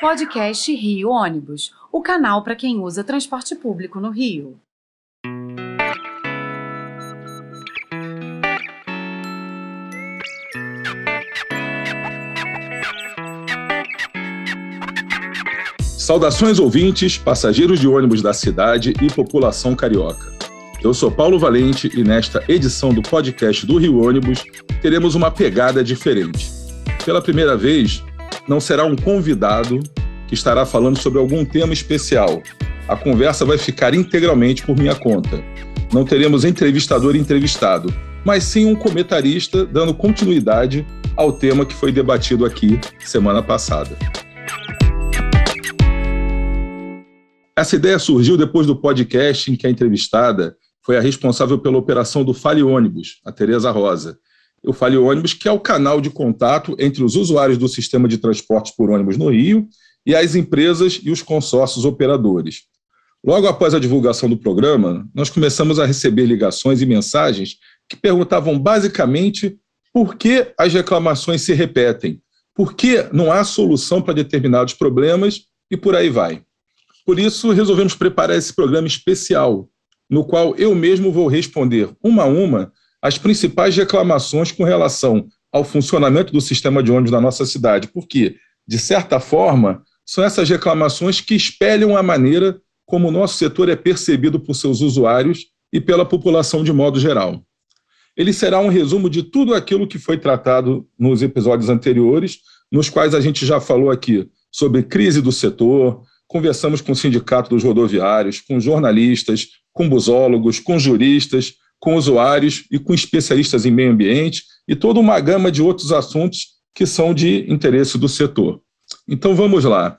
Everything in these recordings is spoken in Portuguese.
Podcast Rio Ônibus, o canal para quem usa transporte público no Rio. Saudações ouvintes, passageiros de ônibus da cidade e população carioca. Eu sou Paulo Valente e nesta edição do podcast do Rio Ônibus teremos uma pegada diferente. Pela primeira vez, não será um convidado que estará falando sobre algum tema especial. A conversa vai ficar integralmente por minha conta. Não teremos entrevistador e entrevistado, mas sim um comentarista dando continuidade ao tema que foi debatido aqui semana passada. Essa ideia surgiu depois do podcast em que a entrevistada foi a responsável pela operação do Fale Ônibus, a Tereza Rosa. O Fale Ônibus, que é o canal de contato entre os usuários do sistema de transportes por ônibus no Rio e as empresas e os consórcios operadores. Logo após a divulgação do programa, nós começamos a receber ligações e mensagens que perguntavam basicamente por que as reclamações se repetem, por que não há solução para determinados problemas e por aí vai. Por isso, resolvemos preparar esse programa especial, no qual eu mesmo vou responder uma a uma as principais reclamações com relação ao funcionamento do sistema de ônibus na nossa cidade, porque, de certa forma, são essas reclamações que espelham a maneira como o nosso setor é percebido por seus usuários e pela população de modo geral. Ele será um resumo de tudo aquilo que foi tratado nos episódios anteriores, nos quais a gente já falou aqui sobre crise do setor, conversamos com o Sindicato dos Rodoviários, com jornalistas, com busólogos, com juristas, com usuários e com especialistas em meio ambiente e toda uma gama de outros assuntos que são de interesse do setor. Então vamos lá.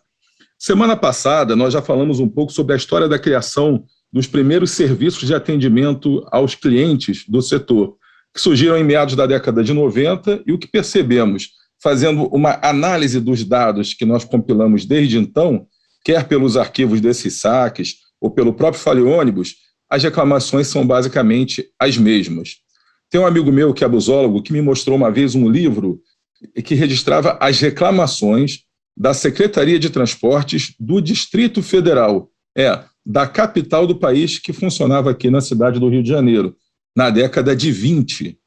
Semana passada nós já falamos um pouco sobre a história da criação dos primeiros serviços de atendimento aos clientes do setor, que surgiram em meados da década de 90 e o que percebemos, fazendo uma análise dos dados que nós compilamos desde então, quer pelos arquivos desses saques ou pelo próprio Fale Ônibus, as reclamações são basicamente as mesmas. Tem um amigo meu que é busólogo que me mostrou uma vez um livro que registrava as reclamações da Secretaria de Transportes do Distrito Federal, é, da capital do país que funcionava aqui na cidade do Rio de Janeiro, na década de 20.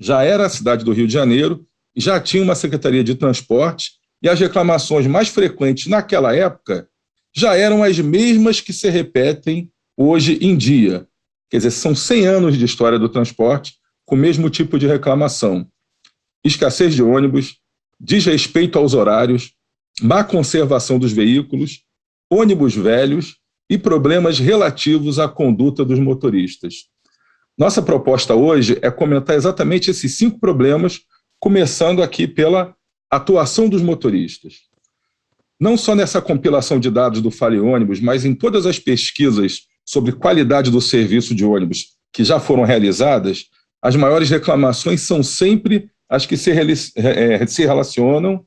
Já era a cidade do Rio de Janeiro, já tinha uma Secretaria de Transporte, e as reclamações mais frequentes naquela época já eram as mesmas que se repetem hoje em dia. Quer dizer, são 100 anos de história do transporte com o mesmo tipo de reclamação. Escassez de ônibus, desrespeito aos horários, má conservação dos veículos, ônibus velhos e problemas relativos à conduta dos motoristas. Nossa proposta hoje é comentar exatamente esses cinco problemas, começando aqui pela atuação dos motoristas não só nessa compilação de dados do Fale Ônibus, mas em todas as pesquisas sobre qualidade do serviço de ônibus que já foram realizadas, as maiores reclamações são sempre as que se, é, se relacionam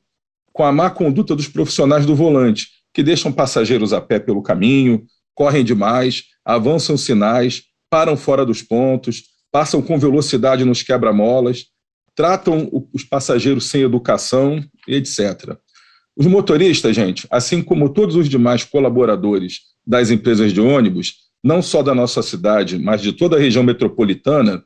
com a má conduta dos profissionais do volante, que deixam passageiros a pé pelo caminho, correm demais, avançam sinais, param fora dos pontos, passam com velocidade nos quebra-molas, tratam os passageiros sem educação, etc. Os motoristas, gente, assim como todos os demais colaboradores das empresas de ônibus, não só da nossa cidade, mas de toda a região metropolitana,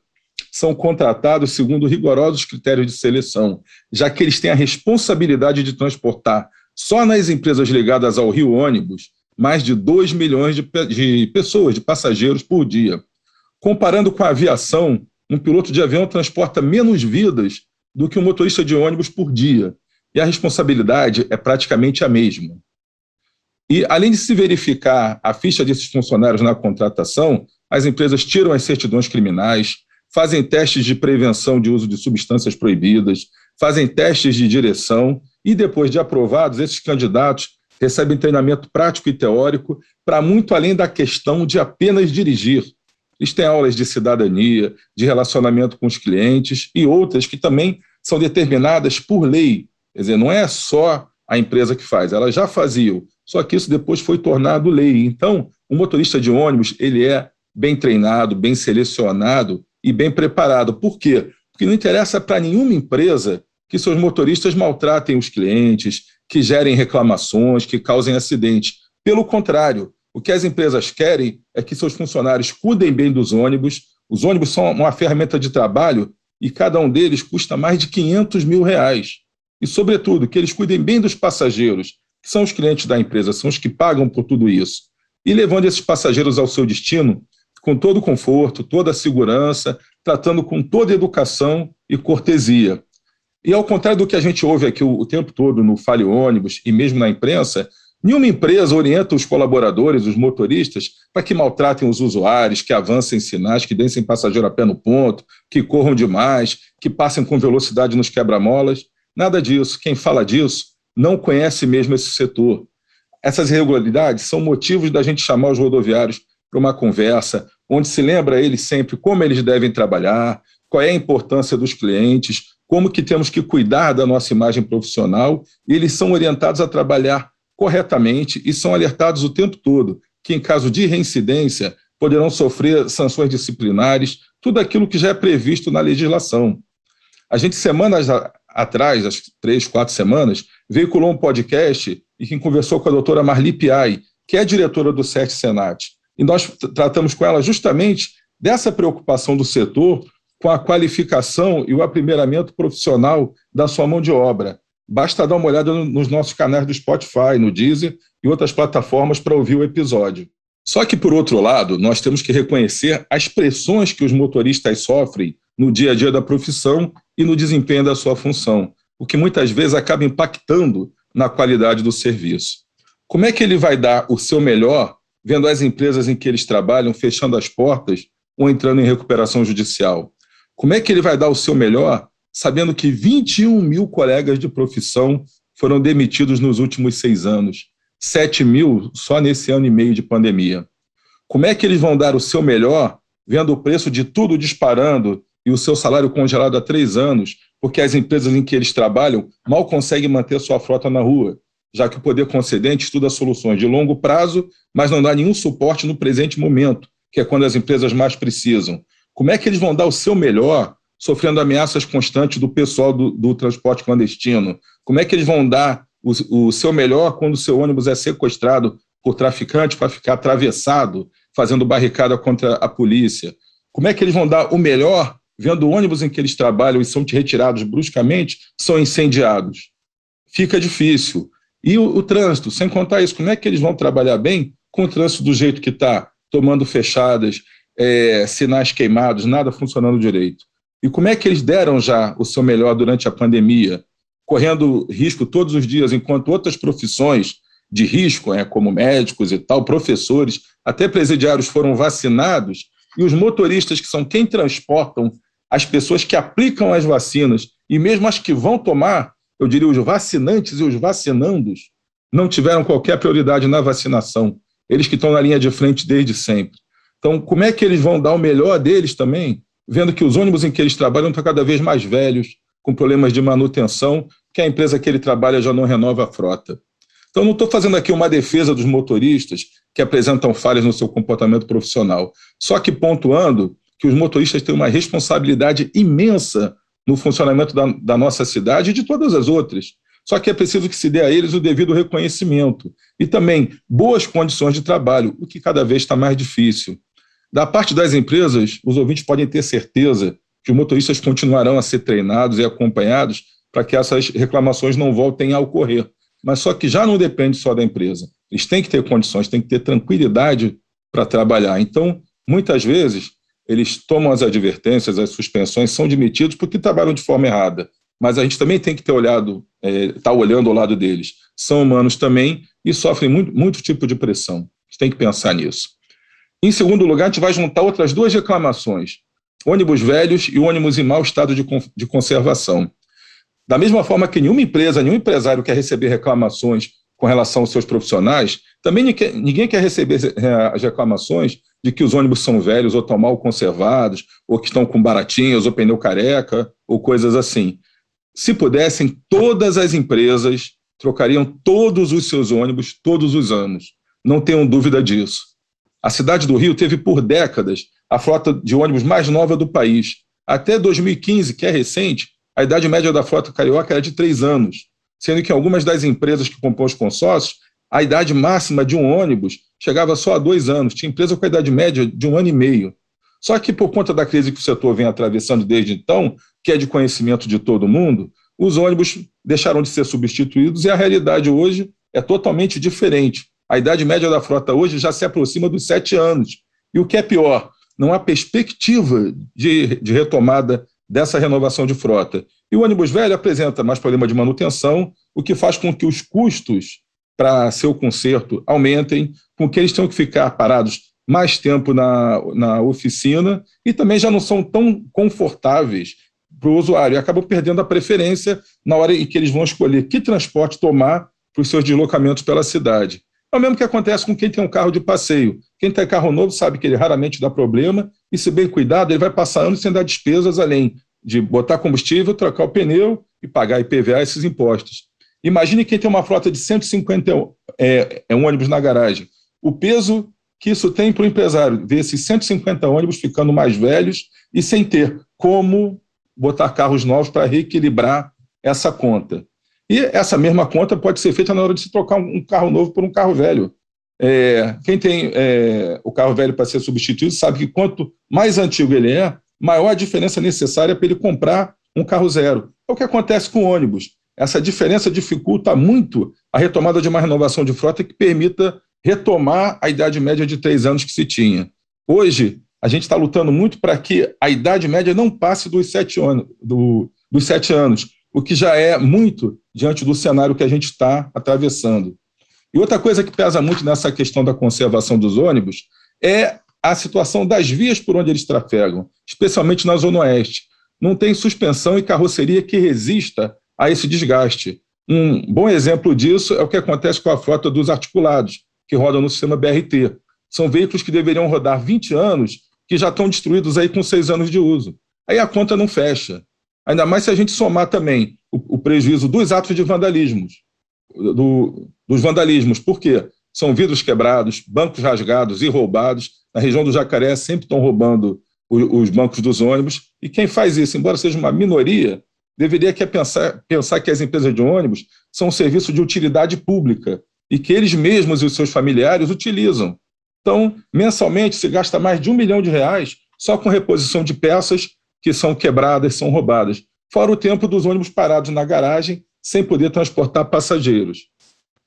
são contratados segundo rigorosos critérios de seleção, já que eles têm a responsabilidade de transportar, só nas empresas ligadas ao Rio Ônibus, mais de 2 milhões de, de pessoas, de passageiros por dia. Comparando com a aviação, um piloto de avião transporta menos vidas do que um motorista de ônibus por dia e a responsabilidade é praticamente a mesma. E, além de se verificar a ficha desses funcionários na contratação, as empresas tiram as certidões criminais, fazem testes de prevenção de uso de substâncias proibidas, fazem testes de direção e, depois de aprovados, esses candidatos recebem treinamento prático e teórico para muito além da questão de apenas dirigir. Eles têm aulas de cidadania, de relacionamento com os clientes e outras que também são determinadas por lei Quer dizer, não é só a empresa que faz, elas já faziam, só que isso depois foi tornado lei. Então, o motorista de ônibus, ele é bem treinado, bem selecionado e bem preparado. Por quê? Porque não interessa para nenhuma empresa que seus motoristas maltratem os clientes, que gerem reclamações, que causem acidentes. Pelo contrário, o que as empresas querem é que seus funcionários cuidem bem dos ônibus. Os ônibus são uma ferramenta de trabalho e cada um deles custa mais de 500 mil reais. E, sobretudo, que eles cuidem bem dos passageiros, que são os clientes da empresa, são os que pagam por tudo isso. E levando esses passageiros ao seu destino com todo o conforto, toda a segurança, tratando com toda educação e cortesia. E ao contrário do que a gente ouve aqui o, o tempo todo no Fale Ônibus e mesmo na imprensa, Nenhuma empresa orienta os colaboradores, os motoristas, para que maltratem os usuários, que avancem sinais, que deixem passageiro a pé no ponto, que corram demais, que passem com velocidade nos quebra-molas. Nada disso. Quem fala disso não conhece mesmo esse setor. Essas irregularidades são motivos da gente chamar os rodoviários para uma conversa, onde se lembra eles sempre como eles devem trabalhar, qual é a importância dos clientes, como que temos que cuidar da nossa imagem profissional, e eles são orientados a trabalhar corretamente e são alertados o tempo todo que, em caso de reincidência, poderão sofrer sanções disciplinares, tudo aquilo que já é previsto na legislação. A gente, semanas atrás, acho que três, quatro semanas, veiculou um podcast e quem conversou com a doutora Marli Piai, que é diretora do SET Senat. E nós tratamos com ela justamente dessa preocupação do setor com a qualificação e o aprimoramento profissional da sua mão de obra. Basta dar uma olhada nos nossos canais do Spotify, no Deezer e outras plataformas para ouvir o episódio. Só que, por outro lado, nós temos que reconhecer as pressões que os motoristas sofrem no dia a dia da profissão e no desempenho da sua função, o que muitas vezes acaba impactando na qualidade do serviço. Como é que ele vai dar o seu melhor vendo as empresas em que eles trabalham fechando as portas ou entrando em recuperação judicial? Como é que ele vai dar o seu melhor sabendo que 21 mil colegas de profissão foram demitidos nos últimos seis anos, 7 mil só nesse ano e meio de pandemia. Como é que eles vão dar o seu melhor vendo o preço de tudo disparando e o seu salário congelado há três anos, porque as empresas em que eles trabalham mal conseguem manter sua frota na rua, já que o poder concedente estuda soluções de longo prazo, mas não dá nenhum suporte no presente momento, que é quando as empresas mais precisam. Como é que eles vão dar o seu melhor sofrendo ameaças constantes do pessoal do, do transporte clandestino? Como é que eles vão dar o, o seu melhor quando o seu ônibus é sequestrado por traficantes para ficar atravessado, fazendo barricada contra a polícia? Como é que eles vão dar o melhor vendo ônibus em que eles trabalham e são retirados bruscamente, são incendiados? Fica difícil. E o, o trânsito, sem contar isso, como é que eles vão trabalhar bem com o trânsito do jeito que está, tomando fechadas, é, sinais queimados, nada funcionando direito? E como é que eles deram já o seu melhor durante a pandemia, correndo risco todos os dias, enquanto outras profissões de risco, é, como médicos e tal, professores, até presidiários foram vacinados, e os motoristas, que são quem transportam as pessoas que aplicam as vacinas, e mesmo as que vão tomar, eu diria os vacinantes e os vacinandos, não tiveram qualquer prioridade na vacinação. Eles que estão na linha de frente desde sempre. Então, como é que eles vão dar o melhor deles também vendo que os ônibus em que eles trabalham estão cada vez mais velhos, com problemas de manutenção, que a empresa que ele trabalha já não renova a frota. Então, não estou fazendo aqui uma defesa dos motoristas que apresentam falhas no seu comportamento profissional, só que pontuando que os motoristas têm uma responsabilidade imensa no funcionamento da, da nossa cidade e de todas as outras. Só que é preciso que se dê a eles o devido reconhecimento e também boas condições de trabalho, o que cada vez está mais difícil. Da parte das empresas, os ouvintes podem ter certeza que os motoristas continuarão a ser treinados e acompanhados para que essas reclamações não voltem a ocorrer. Mas só que já não depende só da empresa. Eles têm que ter condições, têm que ter tranquilidade para trabalhar. Então, muitas vezes, eles tomam as advertências, as suspensões, são demitidos porque trabalham de forma errada. Mas a gente também tem que ter olhado, estar é, tá olhando ao lado deles. São humanos também e sofrem muito, muito tipo de pressão. A gente tem que pensar nisso. Em segundo lugar, a gente vai juntar outras duas reclamações: ônibus velhos e ônibus em mau estado de, de conservação. Da mesma forma que nenhuma empresa, nenhum empresário quer receber reclamações com relação aos seus profissionais, também ninguém quer receber eh, as reclamações de que os ônibus são velhos ou estão mal conservados, ou que estão com baratinhas, ou pneu careca, ou coisas assim. Se pudessem, todas as empresas trocariam todos os seus ônibus todos os anos. Não tenham dúvida disso. A cidade do Rio teve por décadas a frota de ônibus mais nova do país. Até 2015, que é recente, a idade média da frota carioca era de três anos. sendo que algumas das empresas que compõem os consórcios, a idade máxima de um ônibus chegava só a dois anos. Tinha empresa com a idade média de um ano e meio. Só que, por conta da crise que o setor vem atravessando desde então, que é de conhecimento de todo mundo, os ônibus deixaram de ser substituídos e a realidade hoje é totalmente diferente. A idade média da frota hoje já se aproxima dos sete anos. E o que é pior, não há perspectiva de, de retomada dessa renovação de frota. E o ônibus velho apresenta mais problema de manutenção, o que faz com que os custos para seu conserto aumentem, com que eles tenham que ficar parados mais tempo na, na oficina e também já não são tão confortáveis para o usuário e acabam perdendo a preferência na hora em que eles vão escolher que transporte tomar para os seus deslocamentos pela cidade. É o mesmo que acontece com quem tem um carro de passeio. Quem tem carro novo sabe que ele raramente dá problema e, se bem cuidado, ele vai passar anos sem dar despesas além de botar combustível, trocar o pneu e pagar IPVA esses impostos. Imagine quem tem uma frota de 150 é, é um ônibus na garagem. O peso que isso tem para o empresário, ver esses 150 ônibus ficando mais velhos e sem ter como botar carros novos para reequilibrar essa conta. E essa mesma conta pode ser feita na hora de se trocar um carro novo por um carro velho. É, quem tem é, o carro velho para ser substituído sabe que quanto mais antigo ele é, maior a diferença necessária para ele comprar um carro zero. É o que acontece com ônibus. Essa diferença dificulta muito a retomada de uma renovação de frota que permita retomar a idade média de três anos que se tinha. Hoje, a gente está lutando muito para que a idade média não passe dos sete anos, do, dos sete anos, o que já é muito diante do cenário que a gente está atravessando. E outra coisa que pesa muito nessa questão da conservação dos ônibus é a situação das vias por onde eles trafegam, especialmente na Zona Oeste. Não tem suspensão e carroceria que resista a esse desgaste. Um bom exemplo disso é o que acontece com a frota dos articulados, que rodam no sistema BRT. São veículos que deveriam rodar 20 anos, que já estão destruídos aí com seis anos de uso. Aí a conta não fecha. Ainda mais se a gente somar também o, o prejuízo dos atos de vandalismo, do, dos vandalismos. Por quê? São vidros quebrados, bancos rasgados e roubados. Na região do Jacaré sempre estão roubando os bancos dos ônibus. E quem faz isso, embora seja uma minoria, deveria que pensar, pensar que as empresas de ônibus são um serviço de utilidade pública e que eles mesmos e os seus familiares utilizam. Então, mensalmente se gasta mais de um milhão de reais só com reposição de peças que são quebradas, são roubadas, fora o tempo dos ônibus parados na garagem sem poder transportar passageiros.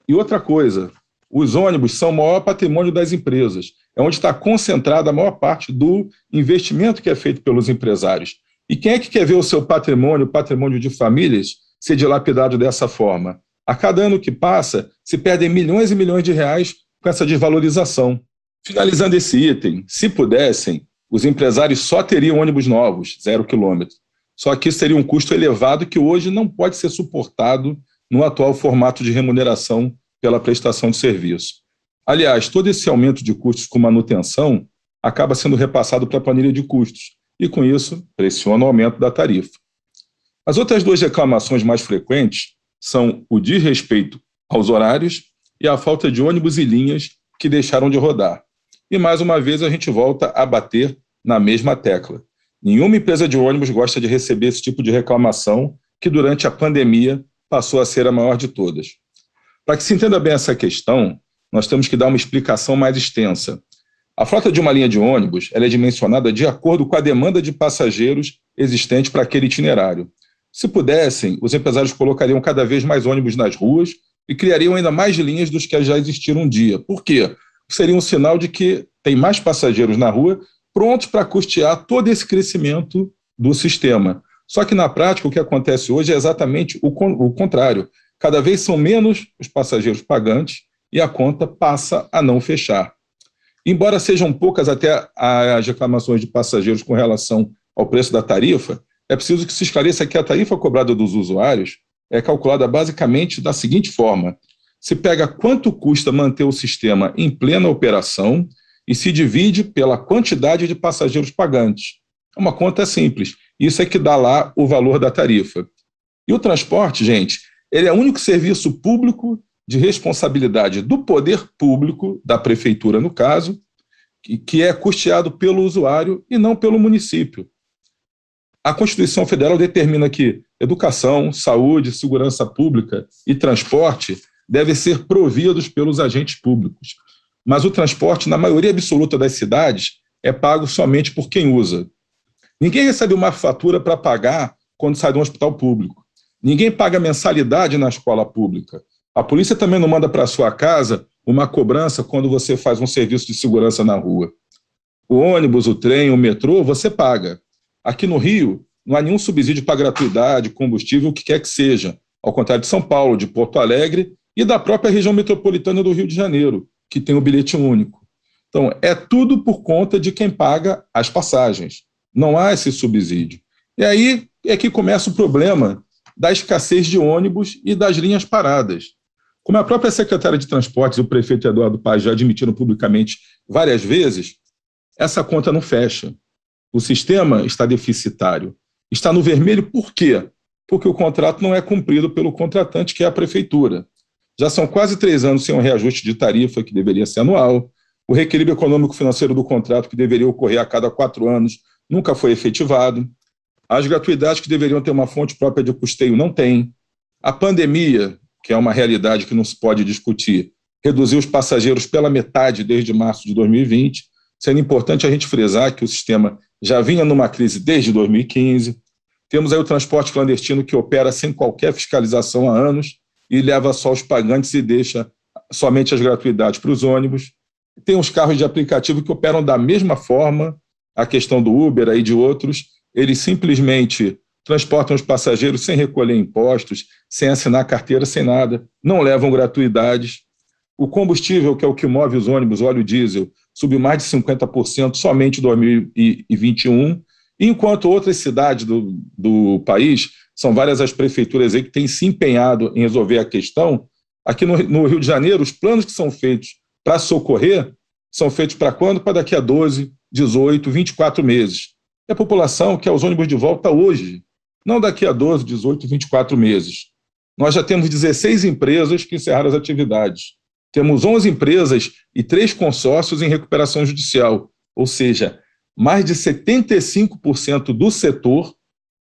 E outra coisa, os ônibus são o maior patrimônio das empresas, é onde está concentrada a maior parte do investimento que é feito pelos empresários. E quem é que quer ver o seu patrimônio, o patrimônio de famílias, ser dilapidado dessa forma? A cada ano que passa, se perdem milhões e milhões de reais com essa desvalorização. Finalizando esse item, se pudessem, os empresários só teriam ônibus novos, zero quilômetro. Só que isso seria um custo elevado que hoje não pode ser suportado no atual formato de remuneração pela prestação de serviço. Aliás, todo esse aumento de custos com manutenção acaba sendo repassado para a planilha de custos, e, com isso, pressiona o aumento da tarifa. As outras duas reclamações mais frequentes são o desrespeito aos horários e a falta de ônibus e linhas que deixaram de rodar. E, mais uma vez, a gente volta a bater na mesma tecla. Nenhuma empresa de ônibus gosta de receber esse tipo de reclamação, que durante a pandemia passou a ser a maior de todas. Para que se entenda bem essa questão, nós temos que dar uma explicação mais extensa. A frota de uma linha de ônibus é dimensionada de acordo com a demanda de passageiros existente para aquele itinerário. Se pudessem, os empresários colocariam cada vez mais ônibus nas ruas e criariam ainda mais linhas dos que já existiram um dia. Por quê? Seria um sinal de que tem mais passageiros na rua prontos para custear todo esse crescimento do sistema. Só que na prática o que acontece hoje é exatamente o, o contrário. Cada vez são menos os passageiros pagantes e a conta passa a não fechar. Embora sejam poucas até as reclamações de passageiros com relação ao preço da tarifa, é preciso que se esclareça que a tarifa cobrada dos usuários é calculada basicamente da seguinte forma: se pega quanto custa manter o sistema em plena operação e se divide pela quantidade de passageiros pagantes. É uma conta simples. Isso é que dá lá o valor da tarifa. E o transporte, gente, ele é o único serviço público de responsabilidade do poder público, da prefeitura no caso, que é custeado pelo usuário e não pelo município. A Constituição Federal determina que educação, saúde, segurança pública e transporte devem ser providos pelos agentes públicos. Mas o transporte, na maioria absoluta das cidades, é pago somente por quem usa. Ninguém recebe uma fatura para pagar quando sai de um hospital público. Ninguém paga mensalidade na escola pública. A polícia também não manda para sua casa uma cobrança quando você faz um serviço de segurança na rua. O ônibus, o trem, o metrô, você paga. Aqui no Rio, não há nenhum subsídio para gratuidade, combustível, o que quer que seja. Ao contrário de São Paulo, de Porto Alegre e da própria região metropolitana do Rio de Janeiro, que tem o bilhete único. Então, é tudo por conta de quem paga as passagens. Não há esse subsídio. E aí é que começa o problema da escassez de ônibus e das linhas paradas. Como a própria secretária de Transportes e o prefeito Eduardo Paz já admitiram publicamente várias vezes, essa conta não fecha. O sistema está deficitário. Está no vermelho por quê? Porque o contrato não é cumprido pelo contratante, que é a prefeitura. Já são quase três anos sem um reajuste de tarifa, que deveria ser anual. O reequilíbrio econômico-financeiro do contrato, que deveria ocorrer a cada quatro anos, nunca foi efetivado. As gratuidades que deveriam ter uma fonte própria de custeio não têm. A pandemia, que é uma realidade que não se pode discutir, reduziu os passageiros pela metade desde março de 2020, sendo importante a gente frisar que o sistema já vinha numa crise desde 2015. Temos aí o transporte clandestino que opera sem qualquer fiscalização há anos e leva só os pagantes e deixa somente as gratuidades para os ônibus. Tem os carros de aplicativo que operam da mesma forma, a questão do Uber e de outros, eles simplesmente transportam os passageiros sem recolher impostos, sem assinar carteira, sem nada, não levam gratuidades. O combustível, que é o que move os ônibus, óleo diesel, subiu mais de 50% somente em 2021, enquanto outras cidades do, do país, são várias as prefeituras aí que têm se empenhado em resolver a questão. Aqui no, no Rio de Janeiro, os planos que são feitos para socorrer são feitos para quando? Para daqui a 12, 18, 24 meses e a população quer os ônibus de volta hoje, não daqui a 12, 18, 24 meses. Nós já temos 16 empresas que encerraram as atividades. Temos 11 empresas e três consórcios em recuperação judicial, ou seja, mais de 75% do setor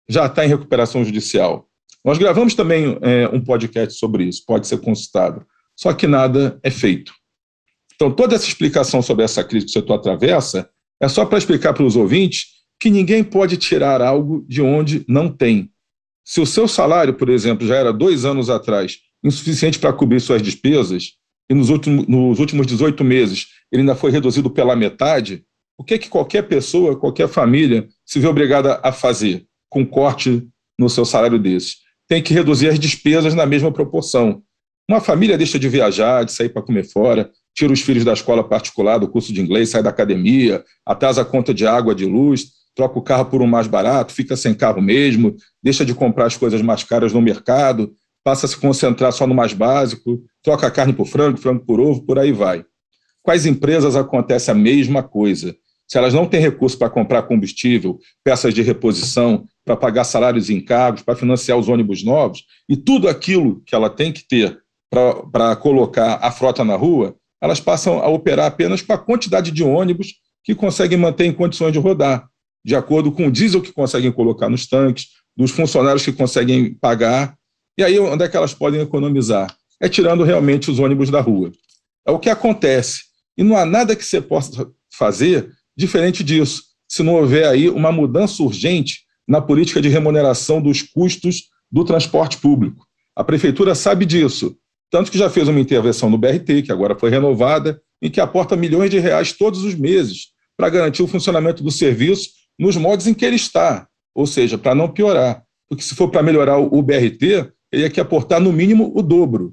já está em recuperação judicial. Nós gravamos também é, um podcast sobre isso, pode ser consultado, só que nada é feito. Então, toda essa explicação sobre essa crise que o setor atravessa é só para explicar para os ouvintes que ninguém pode tirar algo de onde não tem. Se o seu salário, por exemplo, já era dois anos atrás insuficiente para cobrir suas despesas, e nos últimos, nos últimos 18 meses ele ainda foi reduzido pela metade, o que é que qualquer pessoa, qualquer família se vê obrigada a fazer com corte no seu salário desse? Tem que reduzir as despesas na mesma proporção. Uma família deixa de viajar, de sair para comer fora, tira os filhos da escola particular, do curso de inglês, sai da academia, atrasa a conta de água, de luz, troca o carro por um mais barato, fica sem carro mesmo, deixa de comprar as coisas mais caras no mercado, passa a se concentrar só no mais básico, troca a carne por frango, frango por ovo, por aí vai. As empresas acontece a mesma coisa. Se elas não têm recurso para comprar combustível, peças de reposição, para pagar salários e encargos, para financiar os ônibus novos, e tudo aquilo que ela tem que ter para colocar a frota na rua, elas passam a operar apenas com a quantidade de ônibus que conseguem manter em condições de rodar de acordo com o diesel que conseguem colocar nos tanques, dos funcionários que conseguem pagar. E aí, onde é que elas podem economizar? É tirando realmente os ônibus da rua. É o que acontece. E não há nada que você possa fazer diferente disso, se não houver aí uma mudança urgente na política de remuneração dos custos do transporte público. A prefeitura sabe disso, tanto que já fez uma intervenção no BRT, que agora foi renovada, em que aporta milhões de reais todos os meses para garantir o funcionamento do serviço nos modos em que ele está, ou seja, para não piorar. Porque se for para melhorar o BRT, ele ia que aportar no mínimo o dobro.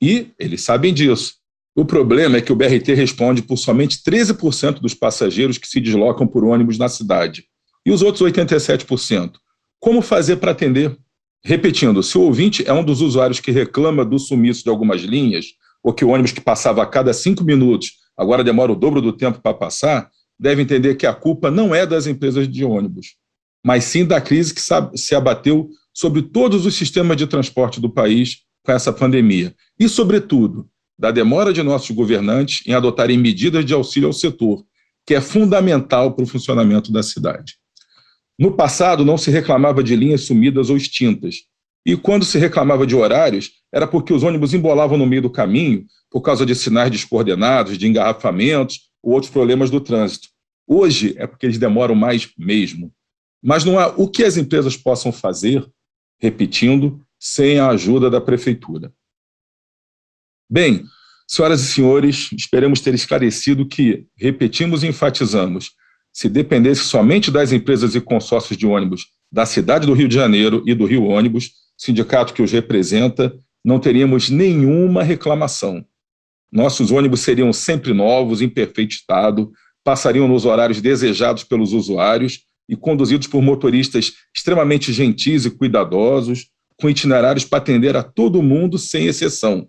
E eles sabem disso. O problema é que o BRT responde por somente 13% dos passageiros que se deslocam por ônibus na cidade. E os outros 87%? Como fazer para atender? Repetindo, se o ouvinte é um dos usuários que reclama do sumiço de algumas linhas, ou que o ônibus que passava a cada cinco minutos agora demora o dobro do tempo para passar, deve entender que a culpa não é das empresas de ônibus, mas sim da crise que se abateu sobre todos os sistemas de transporte do país com essa pandemia. E, sobretudo, da demora de nossos governantes em adotarem medidas de auxílio ao setor, que é fundamental para o funcionamento da cidade. No passado, não se reclamava de linhas sumidas ou extintas. E quando se reclamava de horários, era porque os ônibus embolavam no meio do caminho por causa de sinais descoordenados, de engarrafamentos ou outros problemas do trânsito. Hoje é porque eles demoram mais mesmo. Mas não há o que as empresas possam fazer, repetindo, sem a ajuda da prefeitura. Bem, senhoras e senhores, esperamos ter esclarecido que, repetimos e enfatizamos, se dependesse somente das empresas e consórcios de ônibus da cidade do Rio de Janeiro e do Rio Ônibus, sindicato que os representa, não teríamos nenhuma reclamação. Nossos ônibus seriam sempre novos, em perfeito estado, passariam nos horários desejados pelos usuários e conduzidos por motoristas extremamente gentis e cuidadosos, com itinerários para atender a todo mundo sem exceção.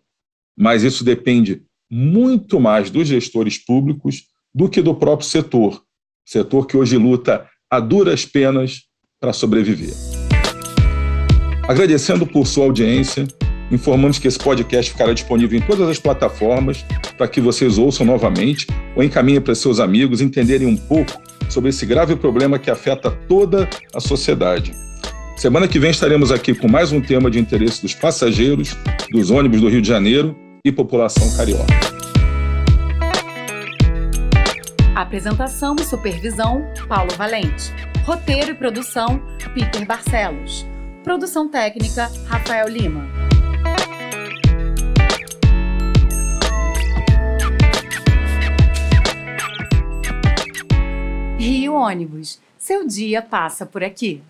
Mas isso depende muito mais dos gestores públicos do que do próprio setor, setor que hoje luta a duras penas para sobreviver. Agradecendo por sua audiência, informamos que esse podcast ficará disponível em todas as plataformas para que vocês ouçam novamente ou encaminhem para seus amigos entenderem um pouco sobre esse grave problema que afeta toda a sociedade. Semana que vem estaremos aqui com mais um tema de interesse dos passageiros, dos ônibus do Rio de Janeiro e população carioca. Apresentação e supervisão: Paulo Valente. Roteiro e produção: Peter Barcelos. Produção técnica: Rafael Lima. Rio Ônibus. Seu dia passa por aqui.